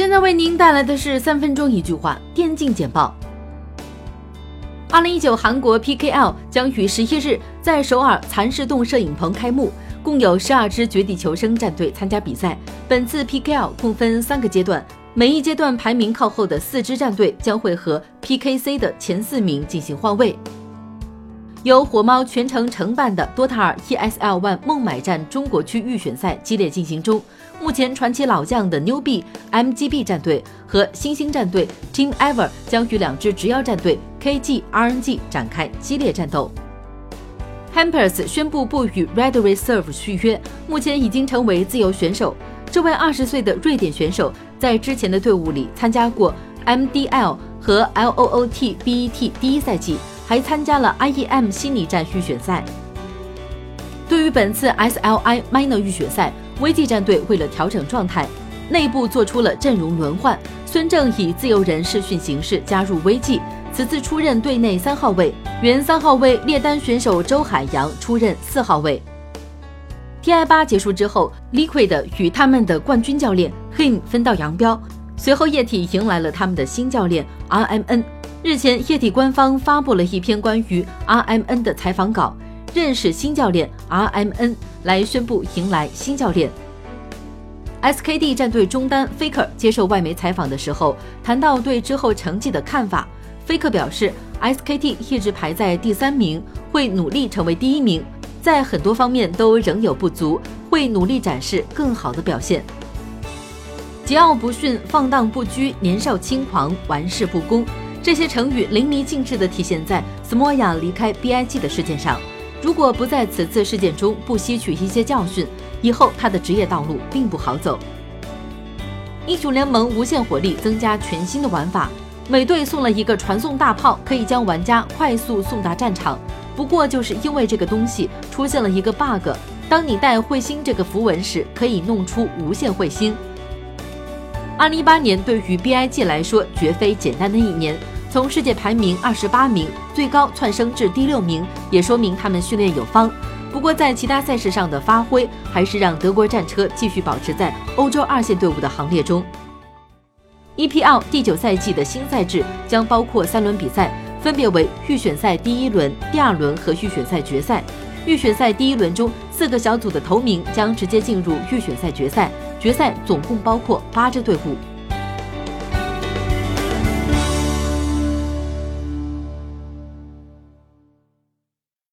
现在为您带来的是三分钟一句话电竞简报。二零一九韩国 PKL 将于十一日在首尔蚕室洞摄影棚开幕，共有十二支绝地求生战队参加比赛。本次 PKL 共分三个阶段，每一阶段排名靠后的四支战队将会和 PKC 的前四名进行换位。由火猫全程承办的多塔尔 ESL ONE 孟买站中国区预选赛激烈进行中。目前传奇老将的 New B MGB 战队和新兴战队 Team Ever 将与两支直邀战队 KG RNG 展开激烈战斗。Hampers 宣布不与 Red Reserve 续约，目前已经成为自由选手。这位二十岁的瑞典选手在之前的队伍里参加过 MDL 和 LOOT BET 第一赛季。还参加了 IEM 悉尼站预选赛。对于本次 SLI Minor 预选赛，VG 战队为了调整状态，内部做出了阵容轮换。孙正以自由人试训形式加入 VG，此次出任队内三号位。原三号位列丹选手周海洋出任四号位。TI 八结束之后，Liquid 与他们的冠军教练 Him 分道扬镳。随后液体迎来了他们的新教练 RMN。日前，液体官方发布了一篇关于 RMN 的采访稿，认识新教练 RMN 来宣布迎来新教练。SKD 战队中单 Faker 接受外媒采访的时候，谈到对之后成绩的看法。Faker 表示，SKT 一直排在第三名，会努力成为第一名，在很多方面都仍有不足，会努力展示更好的表现。桀骜不驯、放荡不拘、年少轻狂、玩世不恭。这些成语淋漓尽致地体现在 Smoya 离开 BIG 的事件上。如果不在此次事件中不吸取一些教训，以后他的职业道路并不好走。英雄联盟无限火力增加全新的玩法，每队送了一个传送大炮，可以将玩家快速送达战场。不过就是因为这个东西出现了一个 bug，当你带彗星这个符文时，可以弄出无限彗星。二零一八年对于 BIG 来说绝非简单的一年，从世界排名二十八名最高窜升至第六名，也说明他们训练有方。不过在其他赛事上的发挥，还是让德国战车继续保持在欧洲二线队伍的行列中。EPL 第九赛季的新赛制将包括三轮比赛，分别为预选赛第一轮、第二轮和预选赛决赛。预选赛第一轮中，四个小组的头名将直接进入预选赛决赛。决赛总共包括八支队伍。